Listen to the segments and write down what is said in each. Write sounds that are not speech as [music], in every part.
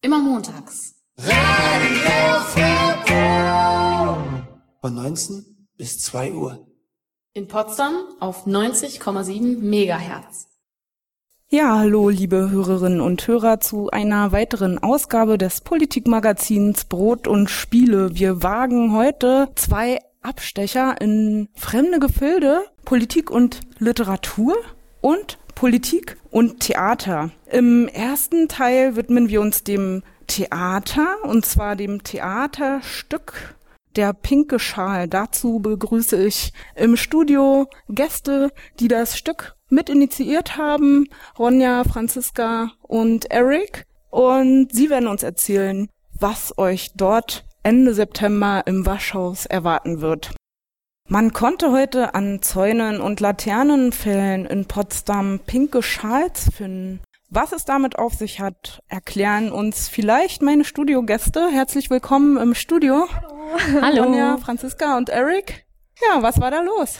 Immer montags. Radio Von 19 bis 2 Uhr. In Potsdam auf 90,7 Megahertz. Ja, hallo, liebe Hörerinnen und Hörer, zu einer weiteren Ausgabe des Politikmagazins Brot und Spiele. Wir wagen heute zwei Abstecher in fremde Gefilde, Politik und Literatur und Politik und Theater. Im ersten Teil widmen wir uns dem Theater, und zwar dem Theaterstück Der pinke Schal. Dazu begrüße ich im Studio Gäste, die das Stück mit initiiert haben, Ronja, Franziska und Eric. Und sie werden uns erzählen, was euch dort Ende September im Waschhaus erwarten wird. Man konnte heute an Zäunen und Laternenfällen in Potsdam pinke Schals finden. Was es damit auf sich hat, erklären uns vielleicht meine Studiogäste. Herzlich willkommen im Studio. Hallo. Hallo. Ronja, Franziska und Eric. Ja, was war da los?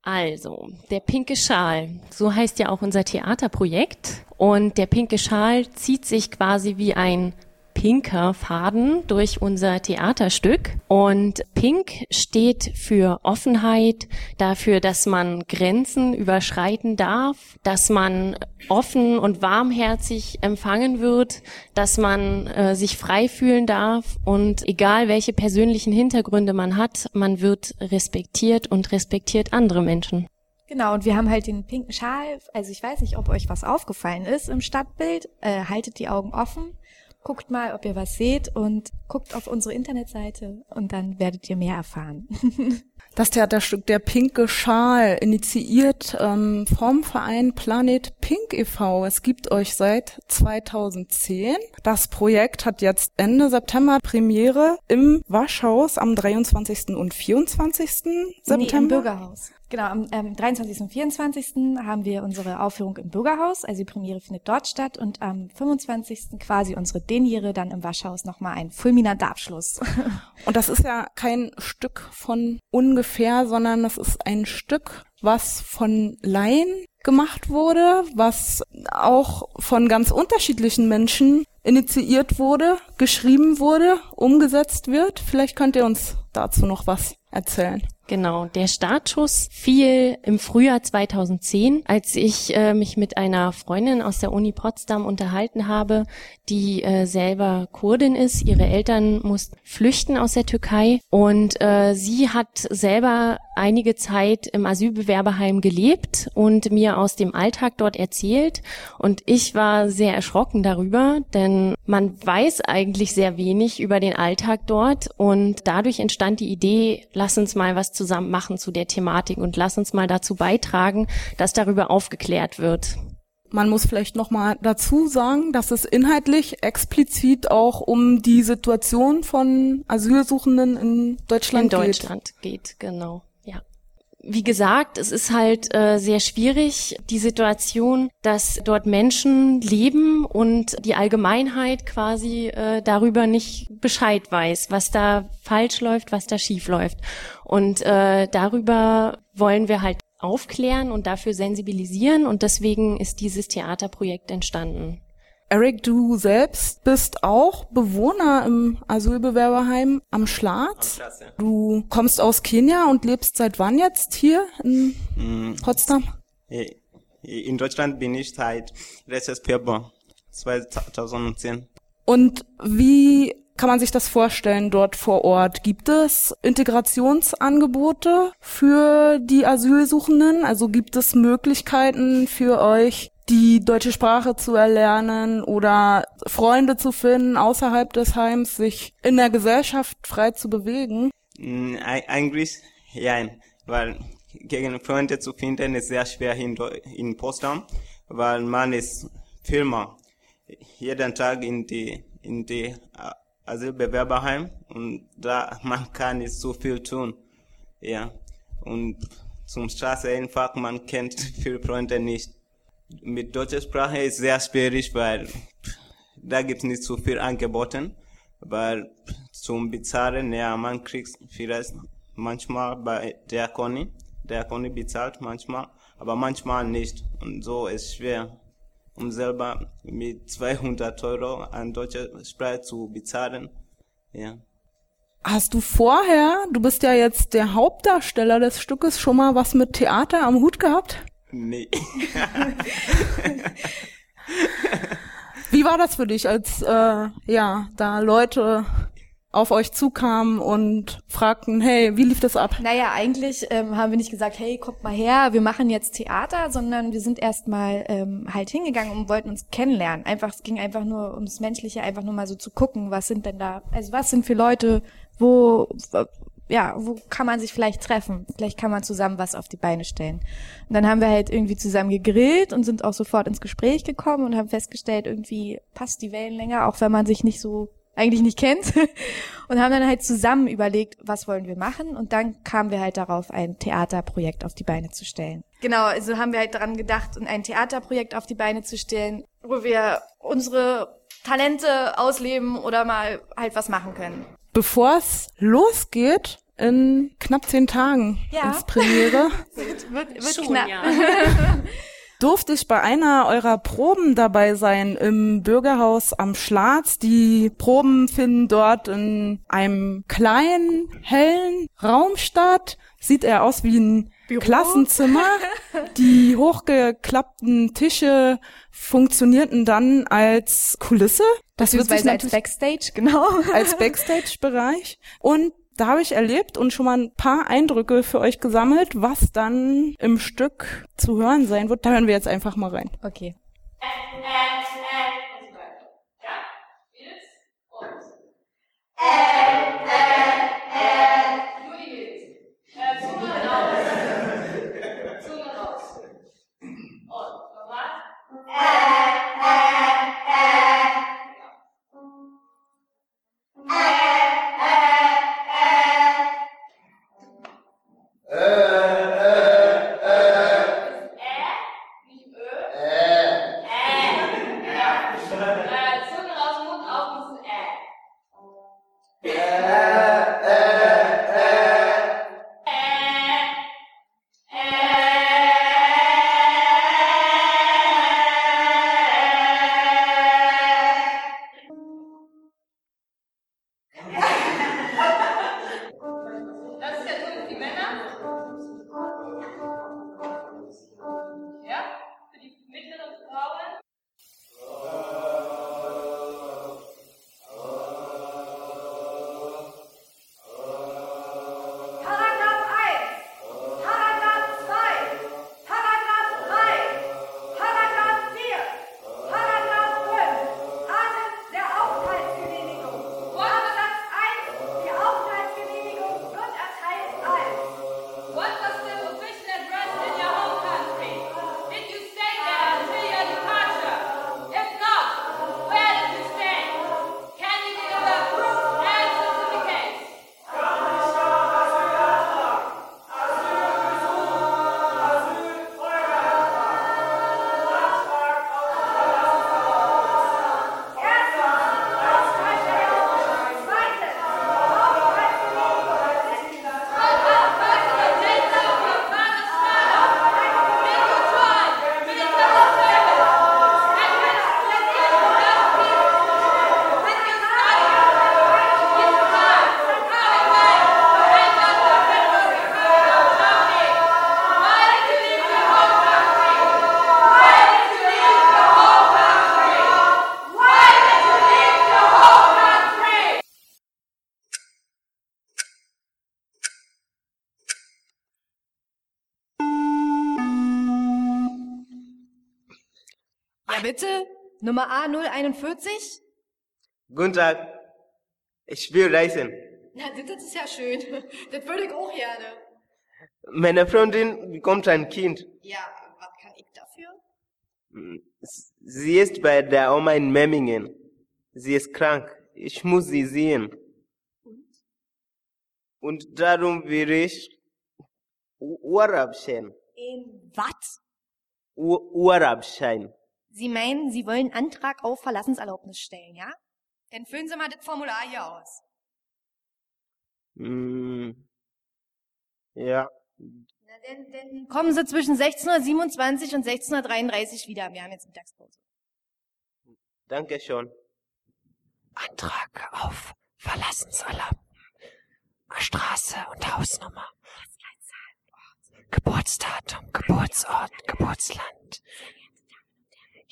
Also, der pinke Schal, so heißt ja auch unser Theaterprojekt. Und der pinke Schal zieht sich quasi wie ein pinker Faden durch unser Theaterstück. Und pink steht für Offenheit, dafür, dass man Grenzen überschreiten darf, dass man offen und warmherzig empfangen wird, dass man äh, sich frei fühlen darf und egal welche persönlichen Hintergründe man hat, man wird respektiert und respektiert andere Menschen. Genau, und wir haben halt den pinken Schal, also ich weiß nicht, ob euch was aufgefallen ist im Stadtbild, äh, haltet die Augen offen Guckt mal, ob ihr was seht und guckt auf unsere Internetseite und dann werdet ihr mehr erfahren. [laughs] Das Theaterstück Der pinke Schal, initiiert ähm, vom Verein Planet Pink e.V. Es gibt euch seit 2010. Das Projekt hat jetzt Ende September Premiere im Waschhaus am 23. und 24. September. Nee, im Bürgerhaus. Genau, am ähm, 23. und 24. haben wir unsere Aufführung im Bürgerhaus, also die Premiere findet dort statt und am 25. quasi unsere Deniere dann im Waschhaus nochmal ein fulminanter Abschluss. [laughs] Und das ist ja kein Stück von ungefähr, sondern das ist ein Stück, was von Laien gemacht wurde, was auch von ganz unterschiedlichen Menschen initiiert wurde, geschrieben wurde, umgesetzt wird. Vielleicht könnt ihr uns dazu noch was erzählen. Genau, der Startschuss fiel im Frühjahr 2010, als ich äh, mich mit einer Freundin aus der Uni Potsdam unterhalten habe, die äh, selber Kurdin ist. Ihre Eltern mussten flüchten aus der Türkei und äh, sie hat selber einige Zeit im Asylbewerberheim gelebt und mir aus dem Alltag dort erzählt. Und ich war sehr erschrocken darüber, denn man weiß eigentlich sehr wenig über den Alltag dort und dadurch entstand die Idee, lass uns mal was zusammen machen zu der Thematik und lass uns mal dazu beitragen, dass darüber aufgeklärt wird. Man muss vielleicht noch mal dazu sagen, dass es inhaltlich explizit auch um die Situation von Asylsuchenden in Deutschland geht. In Deutschland geht, geht genau wie gesagt, es ist halt äh, sehr schwierig, die Situation, dass dort Menschen leben und die Allgemeinheit quasi äh, darüber nicht Bescheid weiß, was da falsch läuft, was da schief läuft. Und äh, darüber wollen wir halt aufklären und dafür sensibilisieren und deswegen ist dieses Theaterprojekt entstanden. Eric, du selbst bist auch Bewohner im Asylbewerberheim am Schlatz ja. Du kommst aus Kenia und lebst seit wann jetzt hier in mm. Potsdam? In Deutschland bin ich seit letztes Februar 2010. Und wie kann man sich das vorstellen dort vor Ort? Gibt es Integrationsangebote für die Asylsuchenden? Also gibt es Möglichkeiten für euch, die deutsche Sprache zu erlernen oder Freunde zu finden außerhalb des Heims, sich in der Gesellschaft frei zu bewegen? Mm, eigentlich ja, weil gegen Freunde zu finden ist sehr schwer in, in Potsdam, weil man ist Firma jeden Tag in die in die Asylbewerberheim und da [laughs] man kann nicht so viel tun, ja. Und zum Straße einfach man kennt [laughs] viele Freunde nicht mit deutscher Sprache ist sehr schwierig, weil da gibt es nicht so viel angeboten, weil zum Bezahlen, ja, man kriegt vielleicht manchmal bei der Conny, der Conny bezahlt manchmal, aber manchmal nicht und so ist schwer. um selber mit 200 Euro an deutscher Sprache zu bezahlen. Ja. Hast du vorher, du bist ja jetzt der Hauptdarsteller des Stückes, schon mal was mit Theater am Hut gehabt? Nee. [laughs] Wie war das für dich, als äh, ja da Leute auf euch zukamen und fragten, hey, wie lief das ab? Naja, eigentlich ähm, haben wir nicht gesagt, hey, kommt mal her, wir machen jetzt Theater, sondern wir sind erstmal ähm, halt hingegangen und wollten uns kennenlernen. Einfach, es ging einfach nur ums Menschliche, einfach nur mal so zu gucken, was sind denn da, also was sind für Leute, wo, ja, wo kann man sich vielleicht treffen? Vielleicht kann man zusammen was auf die Beine stellen. Und dann haben wir halt irgendwie zusammen gegrillt und sind auch sofort ins Gespräch gekommen und haben festgestellt, irgendwie passt die Wellenlänge, auch wenn man sich nicht so eigentlich nicht kennt [laughs] und haben dann halt zusammen überlegt, was wollen wir machen und dann kamen wir halt darauf, ein Theaterprojekt auf die Beine zu stellen. Genau, also haben wir halt daran gedacht, ein Theaterprojekt auf die Beine zu stellen, wo wir unsere Talente ausleben oder mal halt was machen können. Bevor es losgeht, in knapp zehn Tagen Ja. ins Premiere, [laughs] Wird, wird, Schon, knapp. ja. [laughs] durfte ich bei einer eurer Proben dabei sein im Bürgerhaus am Schlatz. Die Proben finden dort in einem kleinen, hellen Raum statt. Sieht er aus wie ein Klassenzimmer. [laughs] Die hochgeklappten Tische funktionierten dann als Kulisse. Das wird sich als Backstage, genau. als Backstage-Bereich. Und da habe ich erlebt und schon mal ein paar Eindrücke für euch gesammelt, was dann im Stück zu hören sein wird. Da hören wir jetzt einfach mal rein. Okay. Bitte? Nummer A041? Guten Tag. Ich will reisen. Na, das ist ja schön. Das würde ich auch gerne. Meine Freundin bekommt ein Kind. Ja, was kann ich dafür? Sie ist bei der Oma in Memmingen. Sie ist krank. Ich muss sie sehen. Und darum will ich Urlaubschein. In was? Urlaubschein. Sie meinen, Sie wollen Antrag auf Verlassenserlaubnis stellen, ja? Dann füllen Sie mal das Formular hier aus. Hm. Ja. Na, dann, dann kommen Sie zwischen 16.27 und 16.33 wieder. Wir haben jetzt Mittagspause. Danke schon. Antrag auf Verlassenserlaubnis. Straße und Hausnummer. Geburtsdatum, Geburtsort, Geburtsland.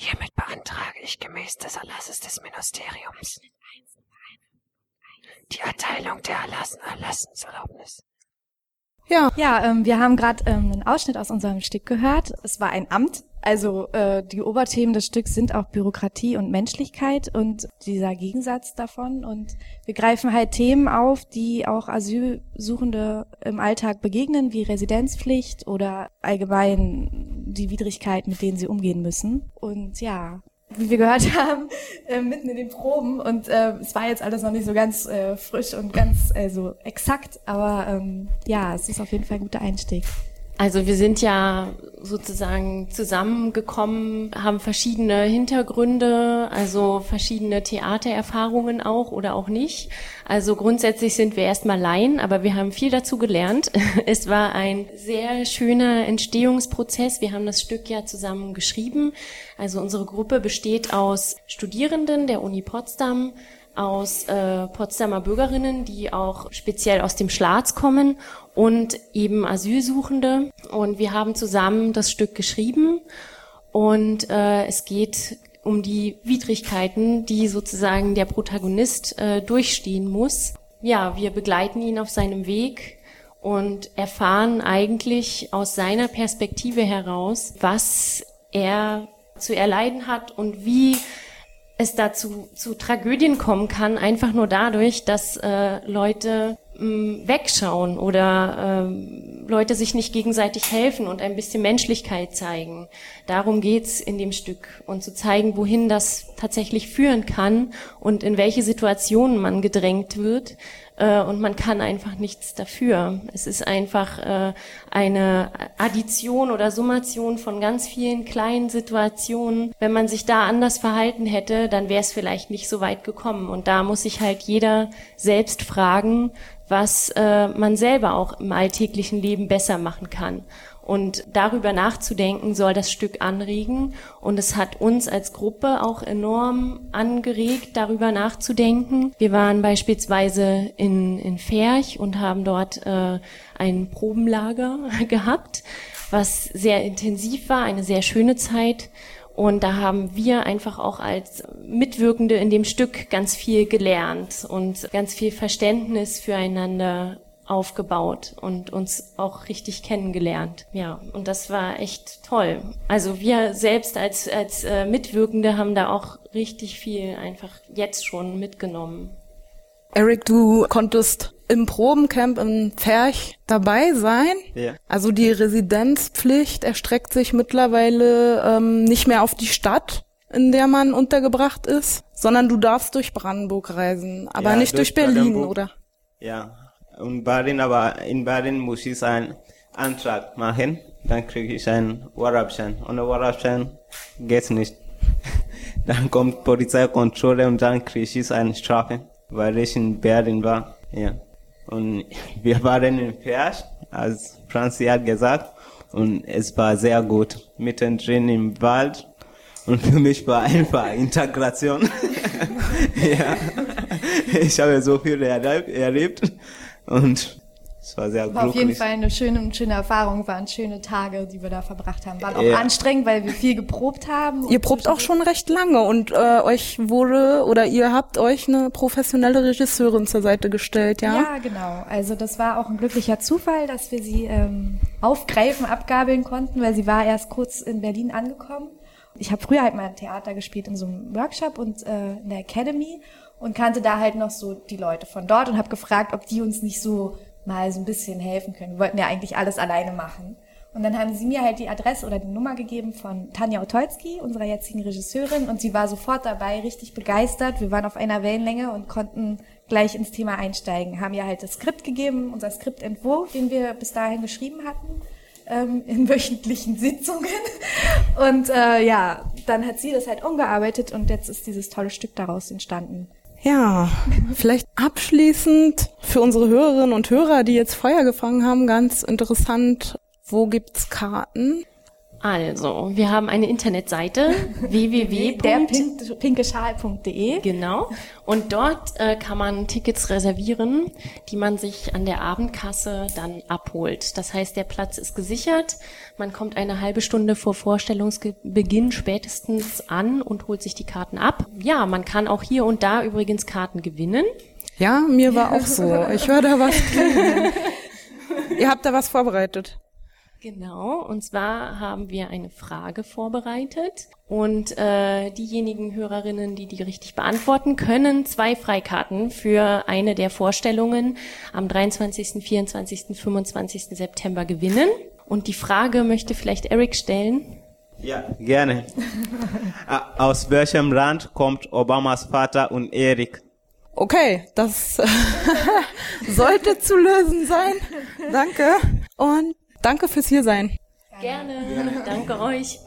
Hiermit beantrage ich gemäß des Erlasses des Ministeriums die Erteilung der Erlassen Erlassenserlaubnis. Ja, Ja, ähm, wir haben gerade ähm, einen Ausschnitt aus unserem Stück gehört. Es war ein Amt. Also äh, die Oberthemen des Stücks sind auch Bürokratie und Menschlichkeit und dieser Gegensatz davon. Und wir greifen halt Themen auf, die auch Asylsuchende im Alltag begegnen, wie Residenzpflicht oder allgemein die Widrigkeiten, mit denen sie umgehen müssen. Und ja, wie wir gehört [laughs] haben, äh, mitten in den Proben und äh, es war jetzt alles noch nicht so ganz äh, frisch und ganz also exakt, aber ähm, ja, es ist auf jeden Fall ein guter Einstieg. Also wir sind ja sozusagen zusammengekommen, haben verschiedene Hintergründe, also verschiedene Theatererfahrungen auch oder auch nicht. Also grundsätzlich sind wir erstmal Laien, aber wir haben viel dazu gelernt. [laughs] Es war ein sehr schöner Entstehungsprozess. Wir haben das Stück ja zusammen geschrieben. Also unsere Gruppe besteht aus Studierenden der Uni Potsdam, aus äh, Potsdamer Bürgerinnen, die auch speziell aus dem Schlatz kommen und eben Asylsuchende. Und wir haben zusammen das Stück geschrieben und äh, es geht um die Widrigkeiten, die sozusagen der Protagonist äh, durchstehen muss. Ja, wir begleiten ihn auf seinem Weg und erfahren eigentlich aus seiner Perspektive heraus, was er zu erleiden hat und wie es dazu zu Tragödien kommen kann, einfach nur dadurch, dass äh, Leute wegschauen oder ähm, Leute sich nicht gegenseitig helfen und ein bisschen Menschlichkeit zeigen. Darum geht's in dem Stück und zu zeigen, wohin das tatsächlich führen kann und in welche Situationen man gedrängt wird. Äh, und man kann einfach nichts dafür. Es ist einfach äh, eine Addition oder Summation von ganz vielen kleinen Situationen. Wenn man sich da anders verhalten hätte, dann wäre es vielleicht nicht so weit gekommen. Und da muss sich halt jeder selbst fragen, was äh, man selber auch im alltäglichen Leben besser machen kann. Und darüber nachzudenken soll das Stück anregen. Und es hat uns als Gruppe auch enorm angeregt, darüber nachzudenken. Wir waren beispielsweise in, in Ferch und haben dort äh, ein Probenlager [laughs] gehabt, was sehr intensiv war, eine sehr schöne Zeit. Und da haben wir einfach auch als Mitwirkende in dem Stück ganz viel gelernt und ganz viel Verständnis füreinander aufgebaut und uns auch richtig kennengelernt. Ja, und das war echt toll. Also wir selbst als, als äh, Mitwirkende haben da auch richtig viel einfach jetzt schon mitgenommen. Eric, du konntest im Probencamp in Ferch dabei sein. Ja. Also die Residenzpflicht erstreckt sich mittlerweile ähm, nicht mehr auf die Stadt, in der man untergebracht ist, sondern du darfst durch Brandenburg reisen, aber Ja, nicht durch, durch Berlin, oder? Ja. Und Baden, aber in Baden muss ich einen Antrag machen. Dann kriege ich einen Warabschein. Ohne Warabschein geht's nicht. [laughs] Dann kommt Polizeikontrolle und dann kriege ich eine Strafe, weil ich in Berlin war. Ja. Und [laughs] wir waren in Persch, als Franzi hat gesagt, und es war sehr gut. Mittendrin im Wald. Und für mich war einfach Integration. [laughs] ja. Ich habe so viel erlebt und es war sehr War auf jeden. Fall eine schöne, eine schöne Erfahrung, waren schöne Tage, die wir da verbracht haben. Waren auch Ja. anstrengend, weil wir viel geprobt haben. Ihr probt auch schon recht lange und äh, euch wurde oder ihr habt euch eine professionelle Regisseurin zur Seite gestellt, ja? Ja, genau. Also das war auch ein glücklicher Zufall, dass wir sie ähm, aufgreifen, abgabeln konnten, weil sie war erst kurz in Berlin angekommen. Ich habe früher halt mal Theater gespielt in so einem Workshop und äh, in der Academy und kannte da halt noch so die Leute von dort und habe gefragt, ob die uns nicht so mal so ein bisschen helfen können. Wir wollten ja eigentlich alles alleine machen. Und dann haben sie mir halt die Adresse oder die Nummer gegeben von Tanja Otolski, unserer jetzigen Regisseurin, und sie war sofort dabei, richtig begeistert. Wir waren auf einer Wellenlänge und konnten gleich ins Thema einsteigen. Haben ihr halt das Skript gegeben, unser Skriptentwurf, den wir bis dahin geschrieben hatten, ähm, [laughs] in wöchentlichen Sitzungen. Und äh, ja, dann hat sie das halt umgearbeitet und jetzt ist dieses tolle Stück daraus entstanden. Ja, vielleicht abschließend für unsere Hörerinnen und Hörer, die jetzt Feuer gefangen haben, ganz interessant, wo gibt's Karten? Also, wir haben eine Internetseite [laughs] www. derpinkeschal.de. Genau. Und dort äh, kann man Tickets reservieren, die man sich an der Abendkasse dann abholt. Das heißt, der Platz ist gesichert. Man kommt eine halbe Stunde vor Vorstellungsbeginn spätestens an und holt sich die Karten ab. Ja, man kann auch hier und da übrigens Karten gewinnen. Ja, mir war auch so. [laughs] Ich höre da was. Ihr habt da was vorbereitet. Genau, und zwar haben wir eine Frage vorbereitet und äh, diejenigen Hörerinnen, die die richtig beantworten, können zwei Freikarten für eine der Vorstellungen am 23., 24., 25. September gewinnen. Und die Frage möchte vielleicht Eric stellen. Ja, gerne. Ah, [laughs] Aus welchem Land kommt Obamas Vater und Erik? Okay, das [laughs] sollte zu lösen sein. Danke. Und danke fürs Hiersein. Gerne. Danke euch.